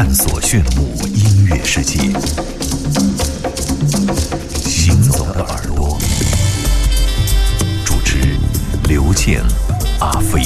探索炫目音乐世界。行走的耳朵，主持刘健、阿飞。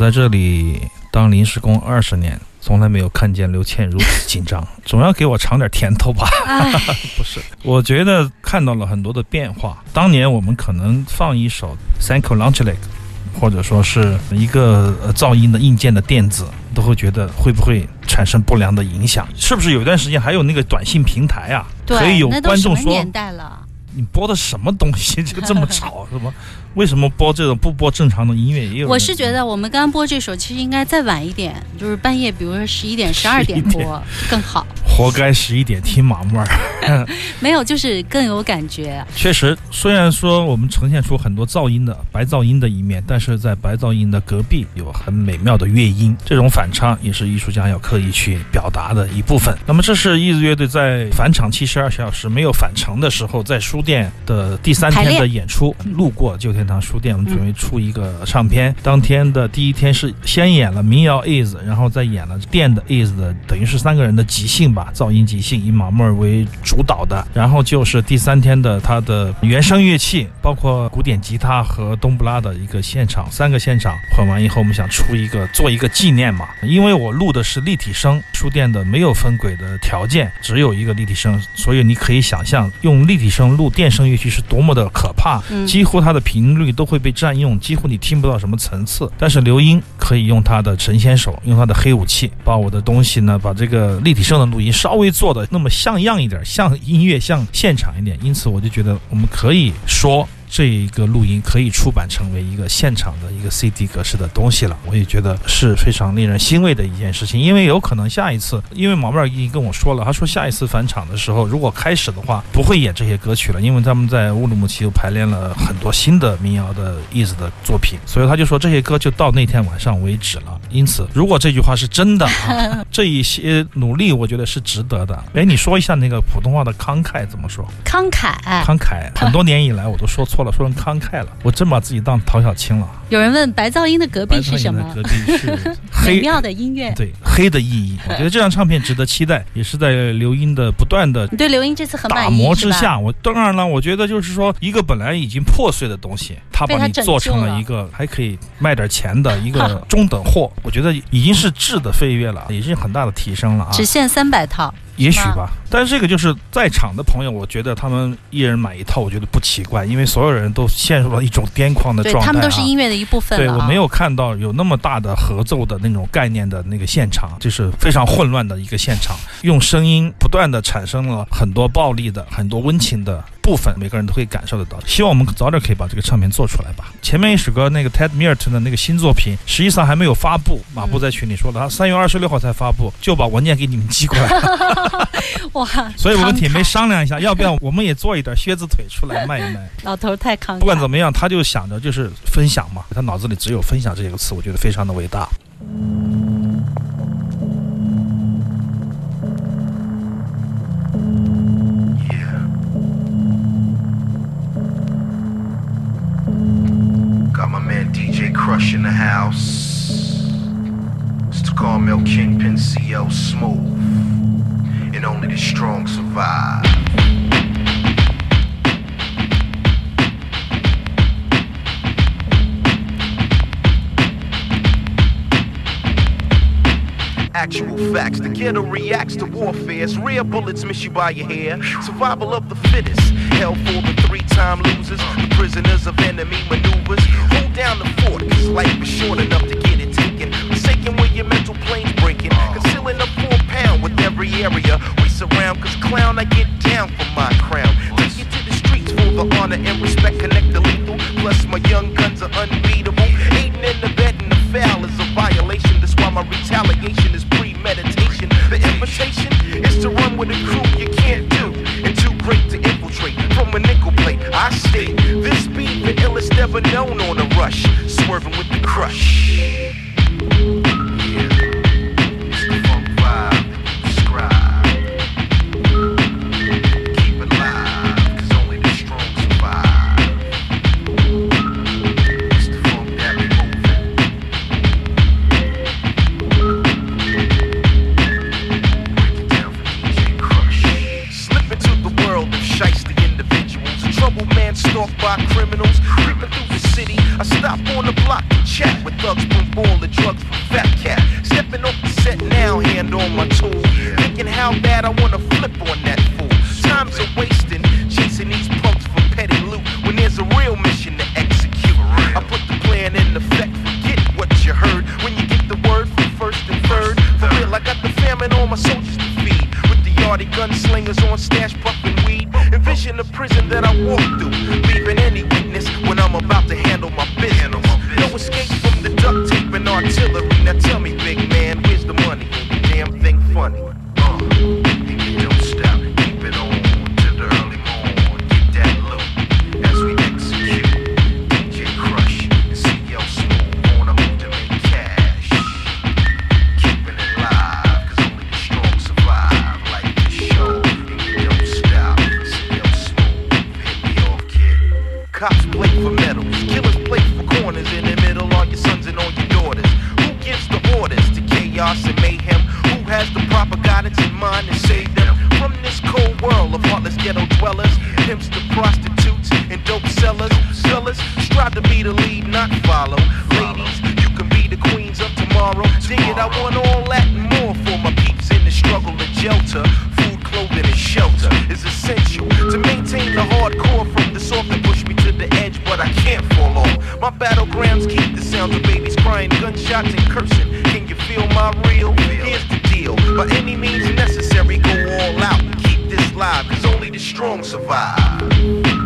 在这里当临时工二十年，从来没有看见刘倩如此紧张，总要给我尝点甜头吧？不是，我觉得看到了很多的变化。当年我们可能放一首《Thank You l a u n c h l i k 或者说是一个噪音的硬件的电子，都会觉得会不会产生不良的影响？是不是有一段时间还有那个短信平台啊？可以有观众说，年代了，你播的什么东西就这么吵，是吗？为什么播这种不播正常的音乐？也有我是觉得我们刚刚播这首，其实应该再晚一点，就是半夜，比如说十一点、十二点播更好。活该十一点听马木尔，没有，就是更有感觉。确实，虽然说我们呈现出很多噪音的白噪音的一面，但是在白噪音的隔壁有很美妙的乐音，这种反差也是艺术家要刻意去表达的一部分。那么，这是艺子乐队在返场七十二小时没有返程的时候，在书店的第三天的演出，路过旧。天堂书店，我们准备出一个唱片。当天的第一天是先演了民谣 is，然后再演了电的 is 的，等于是三个人的即兴吧，噪音即兴，以马木尔为主导的。然后就是第三天的他的原声乐器，包括古典吉他和冬不拉的一个现场，三个现场混完以后，我们想出一个做一个纪念嘛。因为我录的是立体声，书店的没有分轨的条件，只有一个立体声，所以你可以想象用立体声录电声乐器是多么的可怕，几乎它的。频率都会被占用，几乎你听不到什么层次。但是刘英可以用他的神仙手，用他的黑武器，把我的东西呢，把这个立体声的录音稍微做的那么像样一点，像音乐，像现场一点。因此，我就觉得我们可以说。这一个录音可以出版成为一个现场的一个 CD 格式的东西了，我也觉得是非常令人欣慰的一件事情。因为有可能下一次，因为毛妹儿已经跟我说了，他说下一次返场的时候，如果开始的话，不会演这些歌曲了，因为他们在乌鲁木齐又排练了很多新的民谣的意思的作品，所以他就说这些歌就到那天晚上为止了。因此，如果这句话是真的，啊，这一些努力我觉得是值得的。哎，你说一下那个普通话的慷慨怎么说？慷慨，慷慨。很多年以来我都说错。说成慷慨了，我真把自己当陶小青了。有人问白噪音的隔壁是什么？隔壁是 美妙的音乐。对，黑的意义。我觉得这张唱片值得期待，也是在刘英的不断的。对刘英这次很打磨之下，我当然了，我觉得就是说，一个本来已经破碎的东西，他把你做成了一个还可以卖点钱的一个 中等货，我觉得已经是质的飞跃了，已经很大的提升了啊！只限三百套。也许吧，但是这个就是在场的朋友，我觉得他们一人买一套，我觉得不奇怪，因为所有人都陷入了一种癫狂的状态。他们都是音乐的一部分。对我没有看到有那么大的合奏的那种概念的那个现场，就是非常混乱的一个现场，用声音不断的产生了很多暴力的、很多温情的。部分每个人都会感受得到，希望我们早点可以把这个唱片做出来吧。前面一首歌那个 Ted m i r t 的那个新作品，实际上还没有发布。马布在群里说了，他三月二十六号才发布，就把文件给你们寄过来。哇！所以我跟铁梅商量一下，要不要我们也做一点靴子腿出来卖一卖？老头太慷慨。不管怎么样，他就想着就是分享嘛，他脑子里只有分享这个词，我觉得非常的伟大。Crush in the house. It's the Carmel Kingpin CO Smooth. And only the strong survive. Actual facts, the ghetto reacts to warfare. Real bullets miss you by your hair. Survival of the fittest. Hell for the three time losers, the prisoners of enemy maneuvers. Down the fort, cause life is short enough to get it taken. Forsaken where your mental plane's breaking. Concealing a four pound with every area we surround. Cause clown, I get down for my crown. Take you to the streets for the honor and respect. Connect the lethal. Plus, my young guns are unbeatable. Aiding in the bed and the foul is a violation. That's why my retaliation is premeditation. The invitation is to run with a crew you can't do. And too great to infiltrate from a nickel. I state this beat the illest ever known on a rush. Swerving with the crush. party gunslingers on stash puffing weed. Envision the prison that I walk through, leaving any witness when I'm about to handle my business. No escape from the duct tape and artillery. Now tell me, big man, where's the money? Damn thing funny. Uh. Lead, not follow. Ladies, you can be the queens of tomorrow. Dig it, I want all that and more for my peeps in the struggle to shelter. Food, clothing, and shelter is essential to maintain the hardcore from the soft and push me to the edge, but I can't fall off. My battlegrounds keep the sounds of babies crying, gunshots, and cursing. Can you feel my real? Here's the deal. By any means necessary, go all out. Keep this live, cause only the strong survive.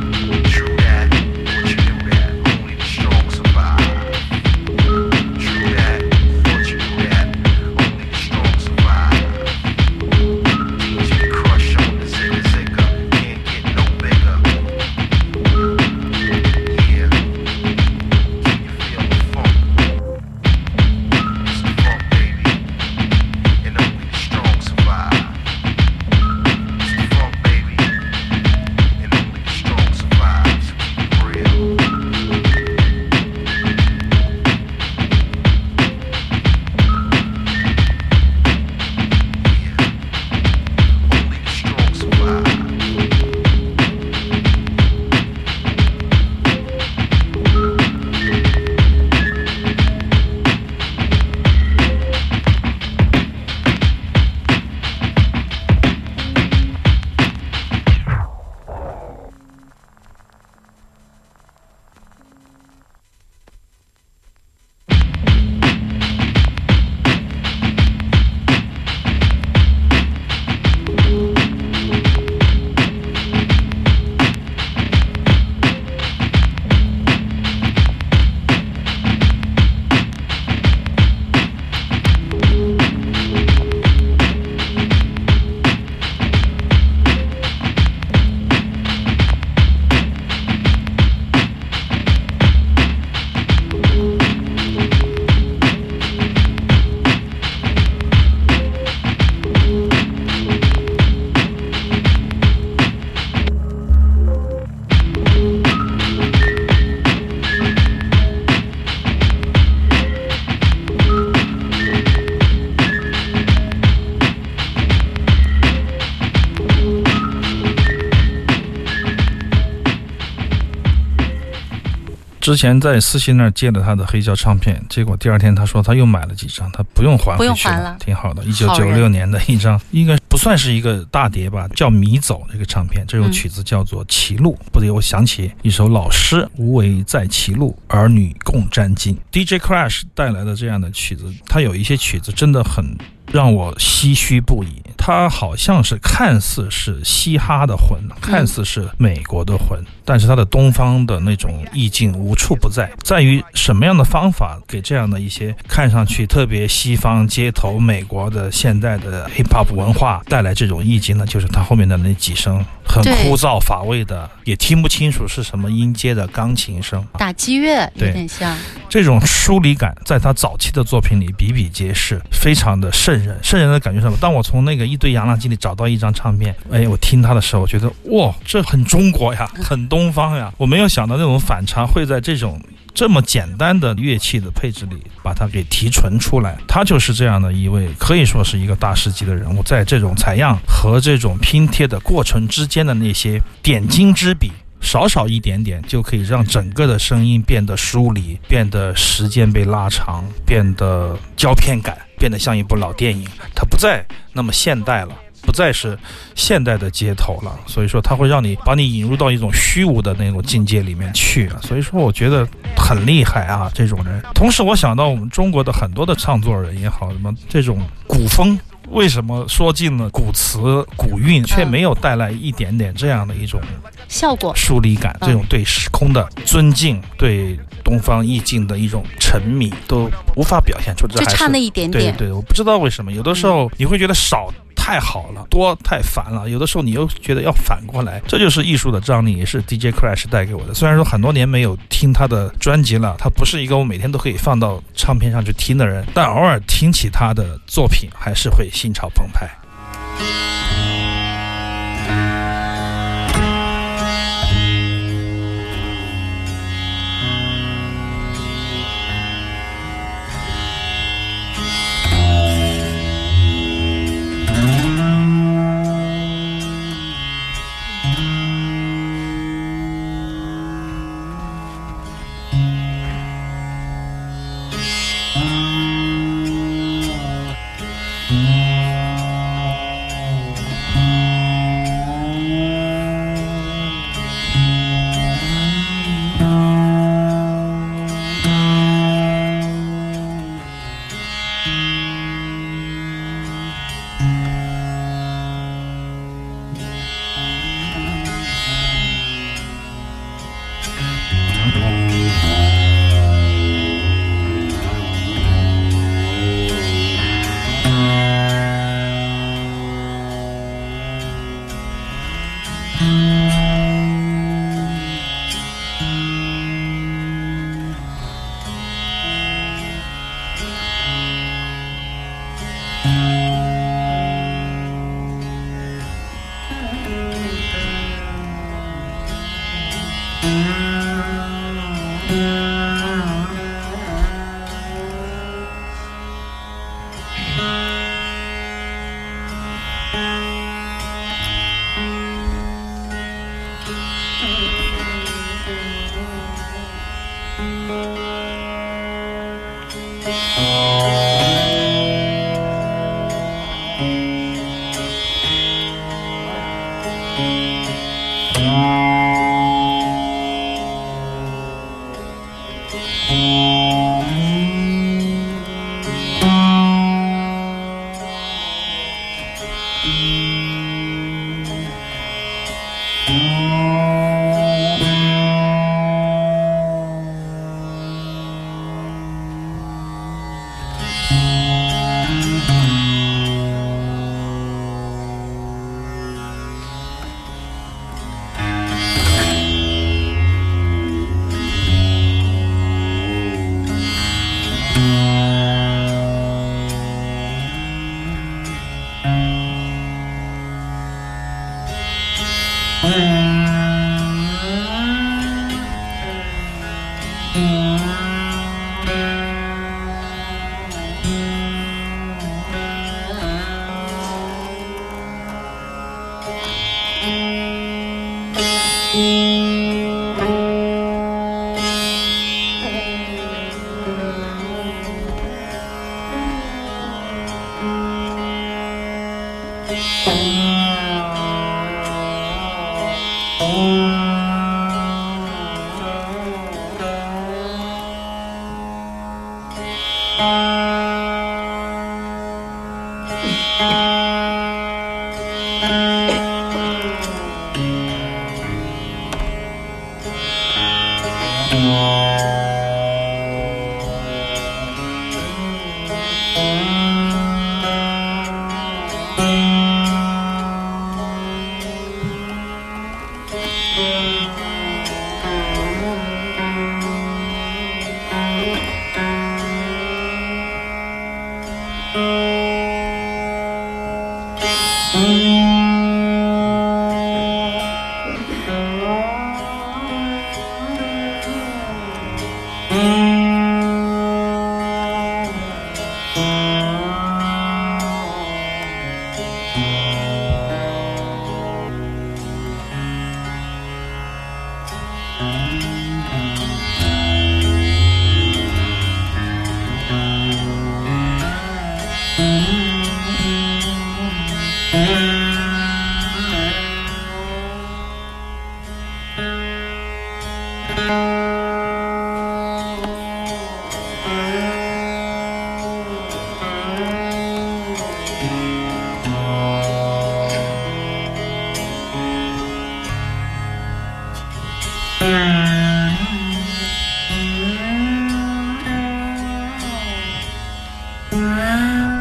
之前在思欣那儿借了他的黑胶唱片，结果第二天他说他又买了几张，他不用还不用回去还了挺好的。一九九六年的一张，应该不算是一个大碟吧，叫《迷走》这个唱片，这首嗯曲子叫做《歧路》，不由我想起一首老诗：“无为在歧路，儿女共沾巾。”DJ Crash 带来的这样的曲子，他有一些曲子真的很让我唏嘘不已。他好像是看似是嘻哈的魂，看似是美国的魂，但是他的东方的那种意境无处不在。在于什么样的方法给这样的一些看上去特别西方街头美国的现代的 hip hop 文化带来这种意境呢？就是他后面的那几声很枯燥乏味的，也听不清楚是什么音阶的钢琴声。打击乐有点像，这种疏离感在他早期的作品里比比皆是，非常的瘆人。瘆人的感觉是什么？当我从那个一堆洋垃圾里找到一张唱片，哎，我听他的时候，我觉得哇，这很中国呀，很东方呀。我没有想到那种反差会在这种。这么简单的乐器的配置里，把它给提纯出来，他就是这样的一位，可以说是一个大师级的人物。在这种采样和这种拼贴的过程之间的那些点睛之笔，少少一点点，就可以让整个的声音变得疏离，变得时间被拉长，变得胶片感，变得像一部老电影。它不再那么现代了。不再是现代的街头了，所以说它会让你把你引入到一种虚无的那种境界里面去。所以说，我觉得很厉害啊，这种人。同时，我想到我们中国的很多的唱作人也好，什么这种古风。为什么说尽了古词古韵，却没有带来一点点这样的一种效果疏离感？嗯这种对时空的尊敬，对东方意境的一种沉迷，都无法表现出。这就差那一点点。对对，我不知道为什么，有的时候你会觉得少太好了，多太烦了，有的时候你又觉得要反过来，这就是艺术的张力，也是 DJ Crash 带给我的。虽然说很多年没有听他的专辑了，他不是一个我每天都可以放到唱片上去听的人，但偶尔听起他的作品，还是会心潮澎湃。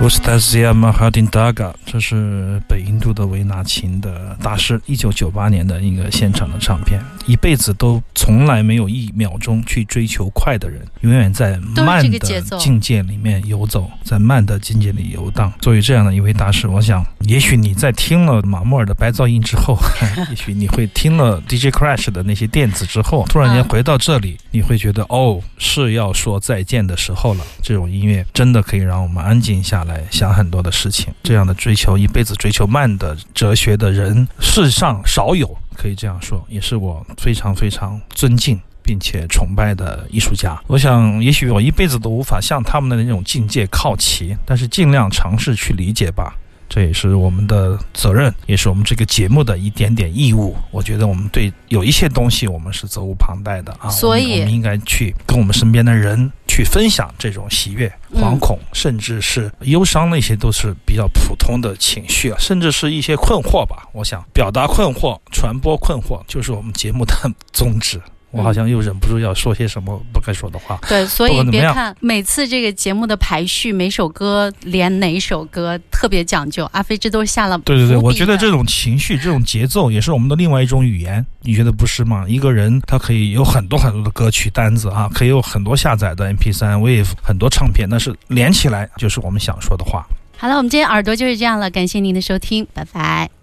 乌斯塔西亚马哈丁达嘎，这是北印度的维纳琴的大师，一九九八年的一个现场的唱片。一辈子都从来没有一秒钟去追求快的人，永远在慢的境界里面游走，在慢的境界里游荡。作为这样的一位大师，我想，也许你在听了马莫尔的白噪音之后，也许你会听了 DJ Crash 的那些电子之后，突然间回到这里，你会觉得哦，是要说再见的时候了。这种音乐真的可以让我们安静下来，想很多的事情。这样的追求一辈子追求慢的哲学的人，世上少有。可以这样说，也是我非常非常尊敬并且崇拜的艺术家。我想，也许我一辈子都无法向他们的那种境界靠齐，但是尽量尝试去理解吧。这也是我们的责任，也是我们这个节目的一点点义务。我觉得我们对有一些东西，我们是责无旁贷的啊。所以，我们应该去跟我们身边的人去分享这种喜悦、惶恐，甚至是忧伤，那些都是比较普通的情绪啊，甚至是一些困惑吧。我想表达困惑、传播困惑，就是我们节目的 宗旨。我好像又忍不住要说些什么不该说的话。对，所以别看每次这个节目的排序，每首歌连哪首歌特别讲究，阿飞这都是下了。对对对，我觉得这种情绪、这种节奏也是我们的另外一种语言，你觉得不是吗？一个人他可以有很多很多的歌曲单子啊，可以有很多下载的 MP3、Wave 很多唱片，但是连起来就是我们想说的话。好了，我们今天耳朵就是这样了，感谢您的收听，拜拜。